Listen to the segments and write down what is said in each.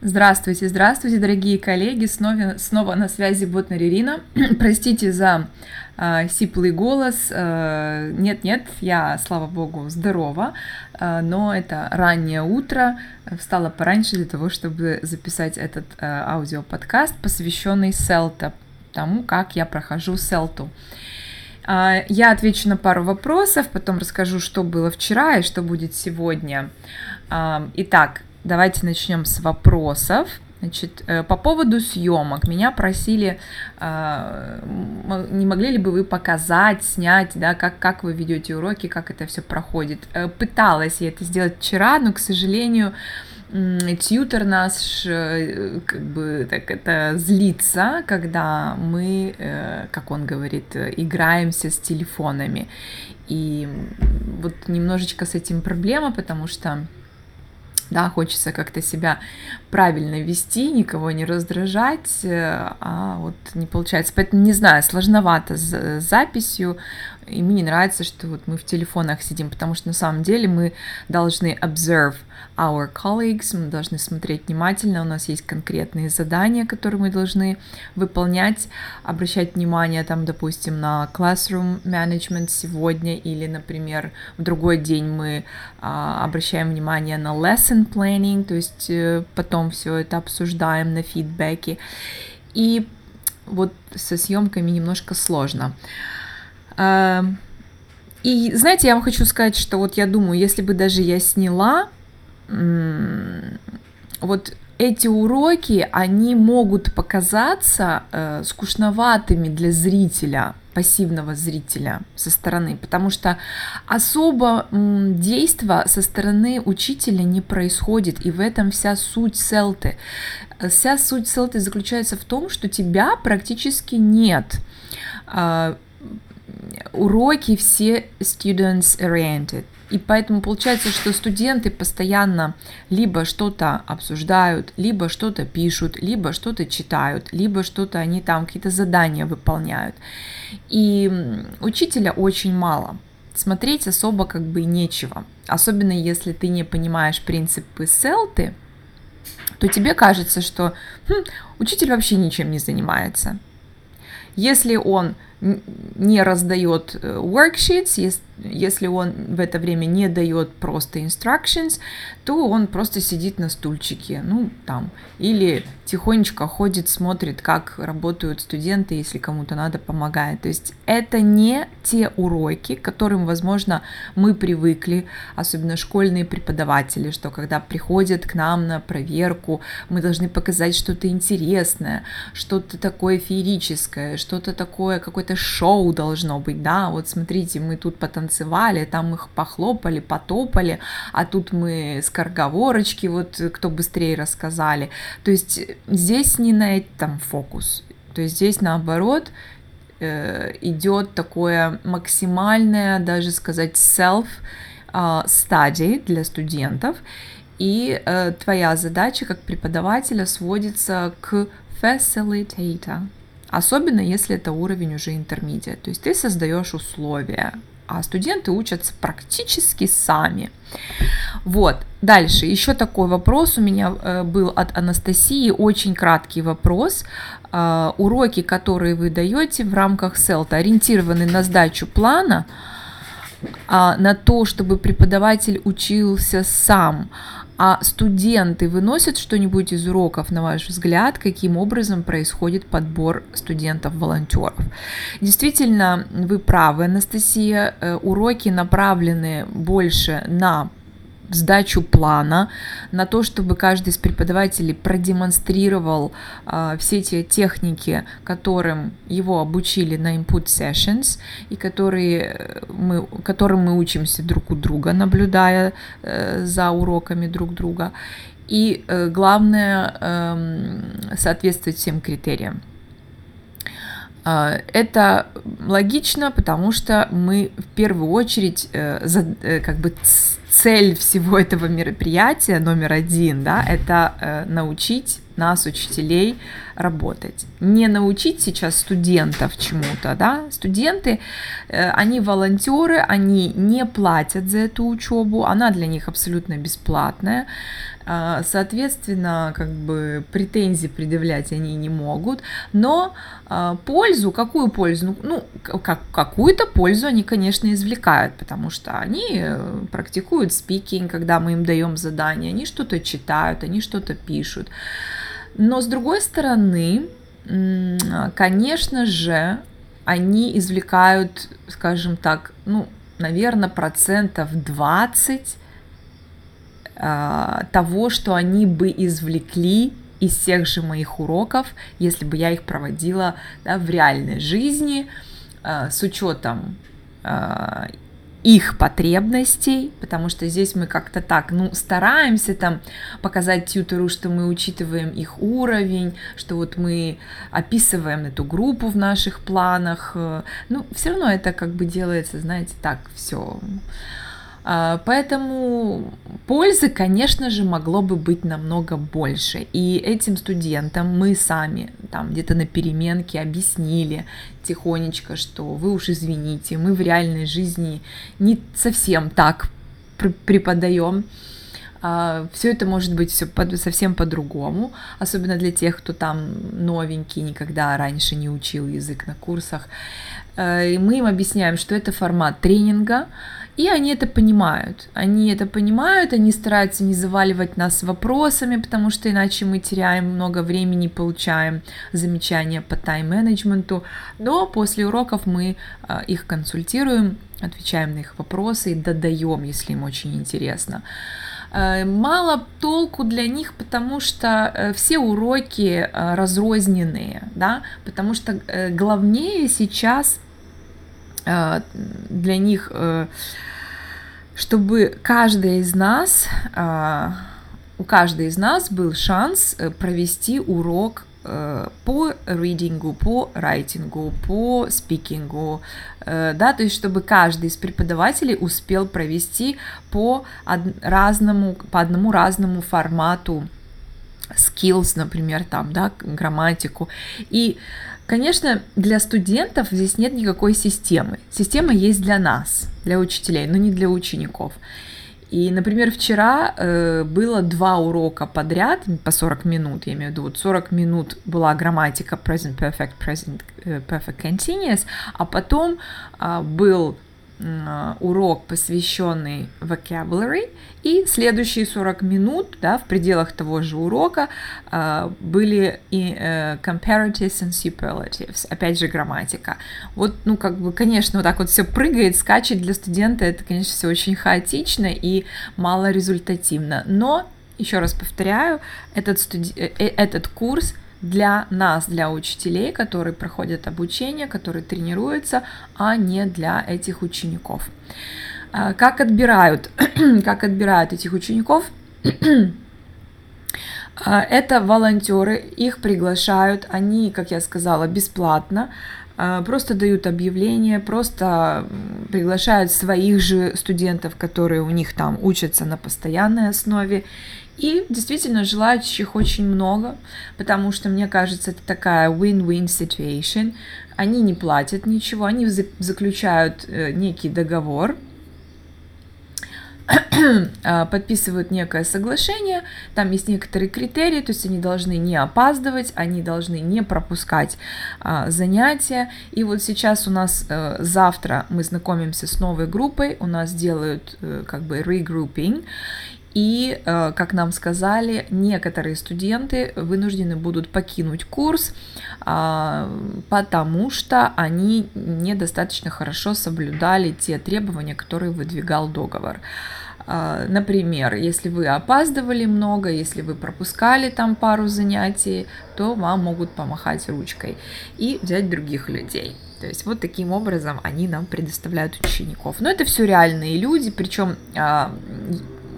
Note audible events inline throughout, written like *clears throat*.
Здравствуйте, здравствуйте, дорогие коллеги! Снова, снова на связи Ботнер Ирина. *clears throat* Простите за э, сиплый голос. Э, нет-нет, я, слава богу, здорова, э, но это раннее утро. Встала пораньше для того, чтобы записать этот э, аудиоподкаст, посвященный селта, тому, как я прохожу селту. Я отвечу на пару вопросов, потом расскажу, что было вчера и что будет сегодня. Итак, Давайте начнем с вопросов. Значит, э, по поводу съемок меня просили, а, не могли ли бы вы показать, снять, да, как, как вы ведете уроки, как это все проходит. Э, пыталась я это сделать вчера, но, к сожалению, тьютер наш э, как бы так это злится, когда мы, как он говорит, играемся с телефонами. И вот немножечко с этим проблема, потому что да, хочется как-то себя правильно вести, никого не раздражать, э, а вот не получается. Поэтому не знаю, сложновато с записью, и мне не нравится, что вот мы в телефонах сидим, потому что на самом деле мы должны observe our colleagues, мы должны смотреть внимательно, у нас есть конкретные задания, которые мы должны выполнять, обращать внимание там, допустим, на classroom management сегодня или, например, в другой день мы а, обращаем внимание на lesson planning, то есть э, потом все это обсуждаем на фидбэке. И вот со съемками немножко сложно. Эм, и знаете, я вам хочу сказать, что вот я думаю, если бы даже я сняла, вот эти уроки, они могут показаться э, скучноватыми для зрителя, пассивного зрителя со стороны, потому что особо м, действа со стороны учителя не происходит, и в этом вся суть селты. Вся суть селты заключается в том, что тебя практически нет. Э, уроки все students-oriented. И поэтому получается, что студенты постоянно либо что-то обсуждают, либо что-то пишут, либо что-то читают, либо что-то они там какие-то задания выполняют. И учителя очень мало. Смотреть особо как бы нечего. Особенно если ты не понимаешь принципы селты, то тебе кажется, что хм, учитель вообще ничем не занимается. Если он не раздает э, worksheets, если он в это время не дает просто instructions, то он просто сидит на стульчике, ну, там, или тихонечко ходит, смотрит, как работают студенты, если кому-то надо, помогает. То есть это не те уроки, к которым, возможно, мы привыкли, особенно школьные преподаватели, что когда приходят к нам на проверку, мы должны показать что-то интересное, что-то такое феерическое, что-то такое, какое-то шоу должно быть, да, вот смотрите, мы тут потанцевали, потанцевали, там их похлопали, потопали, а тут мы с корговорочки, вот кто быстрее рассказали. То есть здесь не на этом фокус. То есть здесь наоборот э, идет такое максимальное, даже сказать, self а, для студентов. И э, твоя задача как преподавателя сводится к facilitator. Особенно если это уровень уже интермедиа. То есть ты создаешь условия, а студенты учатся практически сами. Вот, дальше, еще такой вопрос у меня э, был от Анастасии, очень краткий вопрос. Э, уроки, которые вы даете в рамках селта, ориентированы на сдачу плана, а на то, чтобы преподаватель учился сам, а студенты выносят что-нибудь из уроков, на ваш взгляд, каким образом происходит подбор студентов-волонтеров? Действительно, вы правы, Анастасия, э, уроки направлены больше на сдачу плана, на то, чтобы каждый из преподавателей продемонстрировал э, все те техники, которым его обучили на input sessions, и которые э, мы, которым мы учимся друг у друга, наблюдая э, за уроками друг друга. И э, главное э, соответствовать всем критериям. А, это логично, потому что мы в первую очередь э, э, как бы цель всего этого мероприятия номер один, да, это э, научить нас, учителей, работать. Не научить сейчас студентов чему-то, да, студенты, они волонтеры, они не платят за эту учебу, она для них абсолютно бесплатная, соответственно, как бы претензий предъявлять они не могут, но а, пользу, какую пользу? Ну, как, какую-то пользу они, конечно, извлекают, потому что они э, практикуют спикинг, когда мы им даем задание, они что-то читают, они что-то пишут. Но с другой стороны, конечно же, они извлекают, скажем так, ну, наверное, процентов 20 а, того, что они бы извлекли из всех же моих уроков, если бы я их проводила да, в реальной жизни, а, с учетом а, их потребностей, потому что здесь мы как-то так, ну, стараемся там показать тьютеру, что мы учитываем их уровень, что вот мы описываем эту группу в наших планах, ну, все равно это как бы делается, знаете, так все а, поэтому пользы, конечно же, могло бы быть намного больше. И этим студентам мы сами там где-то на переменке объяснили тихонечко, что вы уж извините, мы в реальной жизни не совсем так преподаем. А, все это может быть все совсем по-другому, особенно для тех, кто там новенький, никогда раньше не учил язык на курсах. Э, и мы им объясняем, что это формат тренинга, и они это понимают. Они это понимают, они стараются не заваливать нас вопросами, потому что иначе мы теряем много времени, получаем замечания по тайм-менеджменту. Но после уроков мы э, их консультируем, отвечаем на их вопросы и додаем, если им очень интересно. Э, мало толку для них, потому что э, все уроки разрозненные, да, потому что главнее сейчас для них чтобы каждая из нас, а, у каждой из нас был шанс э, провести урок э, по ридингу, по райтингу, по спикингу, э, да, то есть чтобы каждый из преподавателей успел провести по разному, по одному разному формату skills, например, там, да, грамматику. И Конечно, для студентов здесь нет никакой системы. Система есть для нас, для учителей, но не для учеников. И, например, вчера э, было два урока подряд по 40 минут, я имею в виду, вот 40 минут была грамматика present perfect, present э, perfect continuous, а потом э, был урок, посвященный vocabulary, и следующие 40 минут, да, в пределах того же урока а, были и э, comparatives and superlatives, опять же грамматика. Вот, ну, как бы, конечно, вот так вот все прыгает, скачет для студента, это, конечно, все очень хаотично и мало результативно, но, еще раз повторяю, этот, студи... Э, э, этот курс – для нас, для учителей, которые проходят обучение, которые тренируются, а не для этих учеников. А, как отбирают, *clears throat* как отбирают этих учеников? *clears throat* А, это волонтеры, их приглашают, они, как я сказала, бесплатно, просто дают объявление, просто приглашают своих же студентов, которые у них там учатся на постоянной основе, и действительно желающих очень много, потому что, мне кажется, это такая win-win situation. Они не платят ничего, они заключают э, некий договор, а, *clears throat* подписывают некое соглашение, там есть некоторые критерии, то есть они должны не опаздывать, они должны не пропускать а, занятия. И вот сейчас у нас а, завтра мы знакомимся с новой группой, у нас делают а, как бы regrouping, и, э, как нам сказали, некоторые студенты вынуждены будут покинуть курс, а, потому что они недостаточно хорошо соблюдали те требования, которые выдвигал договор. А, например, если вы опаздывали много, если вы пропускали там пару занятий, то вам могут помахать ручкой и взять других людей. То есть вот таким образом они нам предоставляют учеников. Но это все реальные люди, причем а,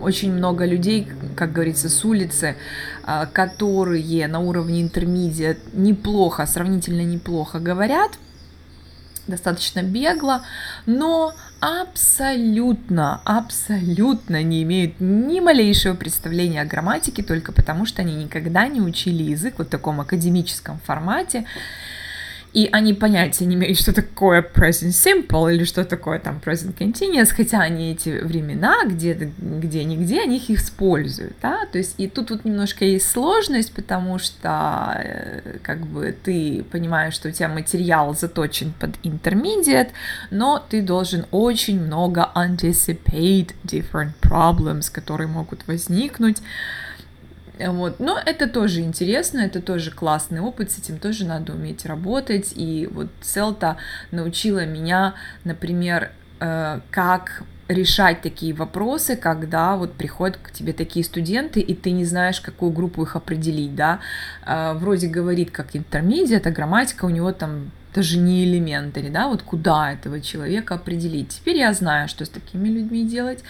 очень много людей, как говорится, с улицы, а, которые на уровне интермедиа неплохо, сравнительно неплохо говорят, достаточно бегло, но абсолютно, абсолютно не имеют ни малейшего представления о грамматике, только потому что они никогда не учили язык вот в таком академическом формате. И они понятия не имеют, что такое present simple или что такое там present continuous, хотя они эти времена где-то, где-нигде, они их используют, да, то есть и тут вот немножко есть сложность, потому что э, как бы ты понимаешь, что у тебя материал заточен под intermediate, но ты должен очень много anticipate different problems, которые могут возникнуть, вот. Но это тоже интересно, это тоже классный опыт, с этим тоже надо уметь работать. И вот Селта научила меня, например, э, как решать такие вопросы, когда вот приходят к тебе такие студенты, и ты не знаешь, какую группу их определить, да, э, вроде говорит как интермедиат, а грамматика у него там даже не элементари, да, вот куда этого человека определить. Теперь я знаю, что с такими людьми делать,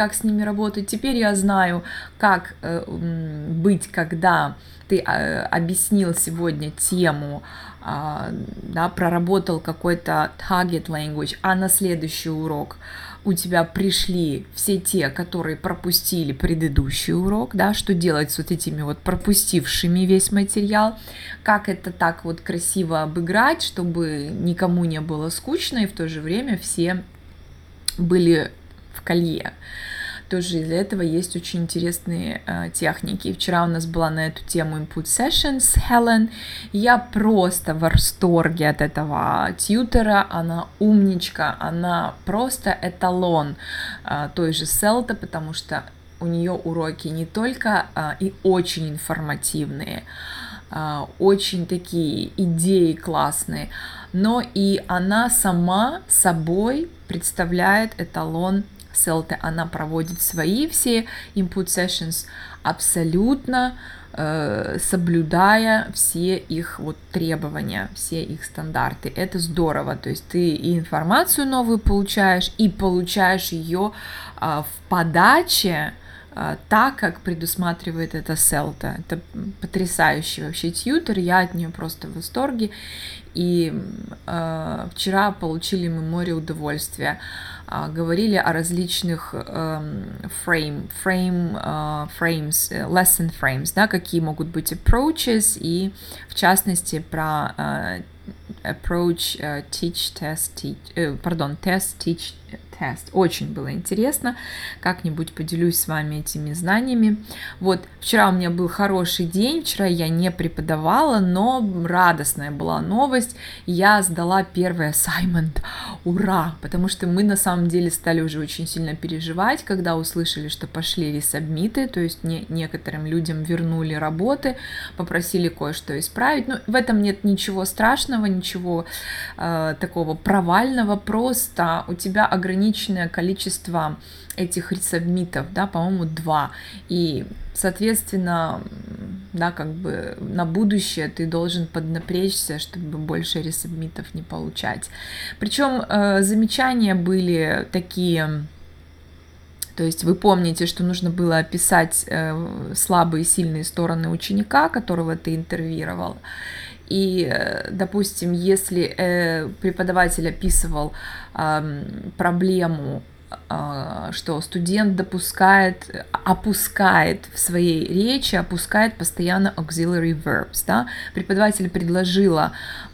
как с ними работать. Теперь я знаю, как э, быть, когда ты э, объяснил сегодня тему, э, да, проработал какой-то target language, а на следующий урок у тебя пришли все те, которые пропустили предыдущий урок, да, что делать с вот этими вот пропустившими весь материал, как это так вот красиво обыграть, чтобы никому не было скучно и в то же время все были в колье тоже из-за этого есть очень интересные э, техники. Вчера у нас была на эту тему Input Session с Helen. Я просто в восторге от этого тьютера. Она умничка, она просто эталон э, той же Селта, потому что у нее уроки не только э, и очень информативные, э, очень такие идеи классные, но и она сама собой представляет эталон Селте, она проводит свои все input sessions абсолютно э, соблюдая все их вот требования, все их стандарты. Это здорово, то есть ты и информацию новую получаешь, и получаешь ее э, в подаче э, так, как предусматривает это Селта. Это потрясающий вообще тьютер, я от нее просто в восторге. И э, вчера получили мы море удовольствия. А, говорили о различных frame, frame, frames, э, lesson frames, да, какие могут быть approaches, и в частности про э, approach, э, teach, test, teach, пардон, test, teach, test. Очень было интересно. Как-нибудь поделюсь с вами этими знаниями. Вот, вчера у меня был хороший день, вчера я не преподавала, но радостная была новость. Я сдала первый assignment. Ура! Потому что мы на самом деле стали уже очень сильно переживать, когда услышали, что пошли ресабмиты, то есть не, некоторым людям вернули работы, попросили кое-что исправить. Но в этом нет ничего страшного, ничего э, такого провального, просто у тебя ограниченное количество этих ресабмитов, да, по-моему, два. И, соответственно, да, как бы на будущее ты должен поднапрячься, чтобы больше ресабмитов не получать. Причем э, замечания были такие, то есть вы помните, что нужно было описать э, слабые и сильные стороны ученика, которого ты интервьюировал. И, э, допустим, если э, преподаватель описывал проблему а, что студент допускает, опускает в своей речи, опускает постоянно auxiliary verbs. Да? Преподаватель предложила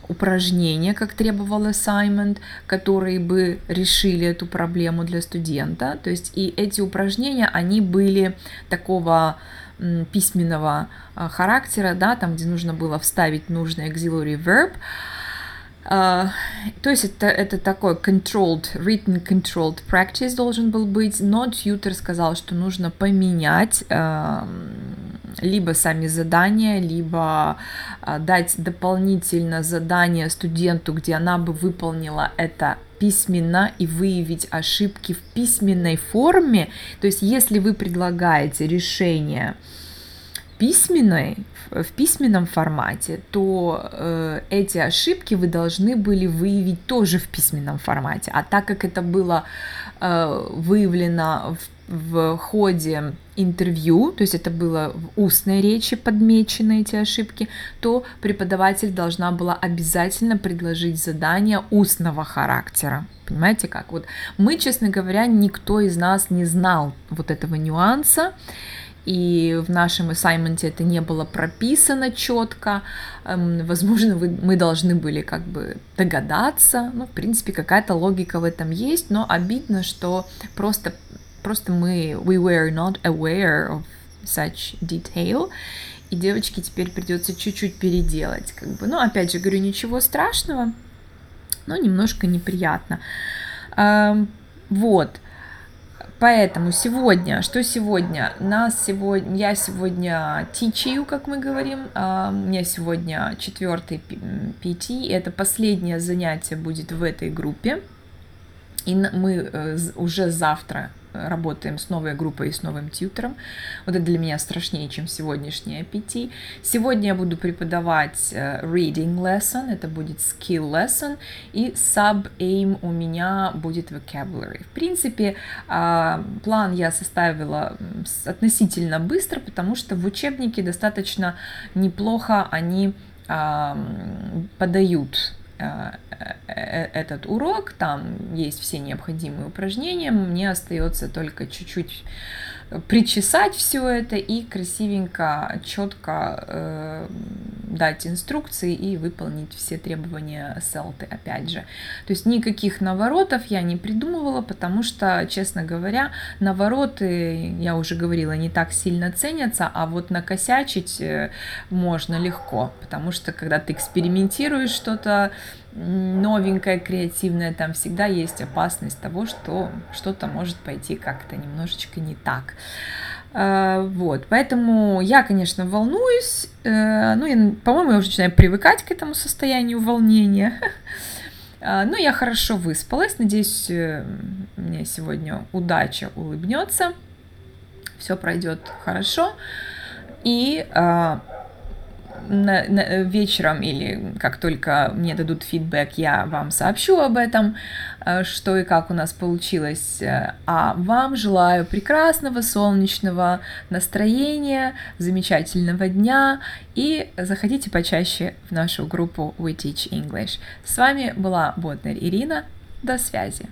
упражнения, как требовал assignment, которые бы решили эту проблему для студента. То есть и эти упражнения, они были такого письменного а, характера, да, там, где нужно было вставить нужный auxiliary verb, Uh, то есть это, это такой controlled, written controlled practice должен был быть, но тьютер сказал, что нужно поменять либо сами задания, либо uh, дать дополнительно задание студенту, где она бы выполнила это письменно и выявить ошибки в письменной форме. То есть если вы предлагаете решение письменной, в письменном формате, то э, эти ошибки вы должны были выявить тоже в письменном формате. А так как это было выявлено в, в ходе интервью, то есть это было в устной речи подмечены эти ошибки, то преподаватель должна была обязательно предложить задание устного характера. Понимаете как? Вот мы, честно говоря, никто из нас не знал вот этого нюанса. И в нашем ассайменте это не было прописано четко. Эм, возможно, мы должны были как бы догадаться. Ну, в принципе, какая-то логика в этом есть, но обидно, что просто, просто мы we were not aware of such detail. И девочке теперь придется чуть-чуть переделать. Как бы. Ну, опять же, говорю, ничего страшного, но немножко неприятно. Эм, вот. Поэтому сегодня, что сегодня? Нас сегодня, я сегодня тичаю, как мы говорим, а, у меня сегодня четвертый PT, это последнее занятие будет в этой группе, и мы э, уже завтра работаем с новой группой и с новым тьютером. Вот это для меня страшнее, чем сегодняшний APT. Сегодня я буду преподавать э, reading lesson, это будет skill lesson, и sub-aim у меня будет vocabulary. В принципе, а, план я составила относительно быстро, потому что в учебнике достаточно неплохо они подают э, этот урок, там есть все необходимые упражнения, мне остается только чуть-чуть причесать все это и красивенько, четко э, дать инструкции и выполнить все требования селты, опять же. То есть никаких наворотов я не придумывала, потому что, честно говоря, навороты, я уже говорила, не так сильно ценятся, а вот накосячить э, можно легко, потому что когда ты экспериментируешь что-то, новенькое, креативное, там всегда есть опасность того, что что-то может пойти как-то немножечко не так. А, вот, поэтому я, конечно, волнуюсь, э, ну, по-моему, я уже начинаю привыкать к этому состоянию волнения, *laughs* а, но я хорошо выспалась, надеюсь, э, мне сегодня удача улыбнется, все пройдет хорошо, и а, на, на, вечером или как только мне дадут фидбэк, я вам сообщу об этом, э, что и как у нас получилось. Э, а вам желаю прекрасного солнечного настроения, замечательного дня и заходите почаще в нашу группу We Teach English. С вами была Ботнер Ирина. До связи.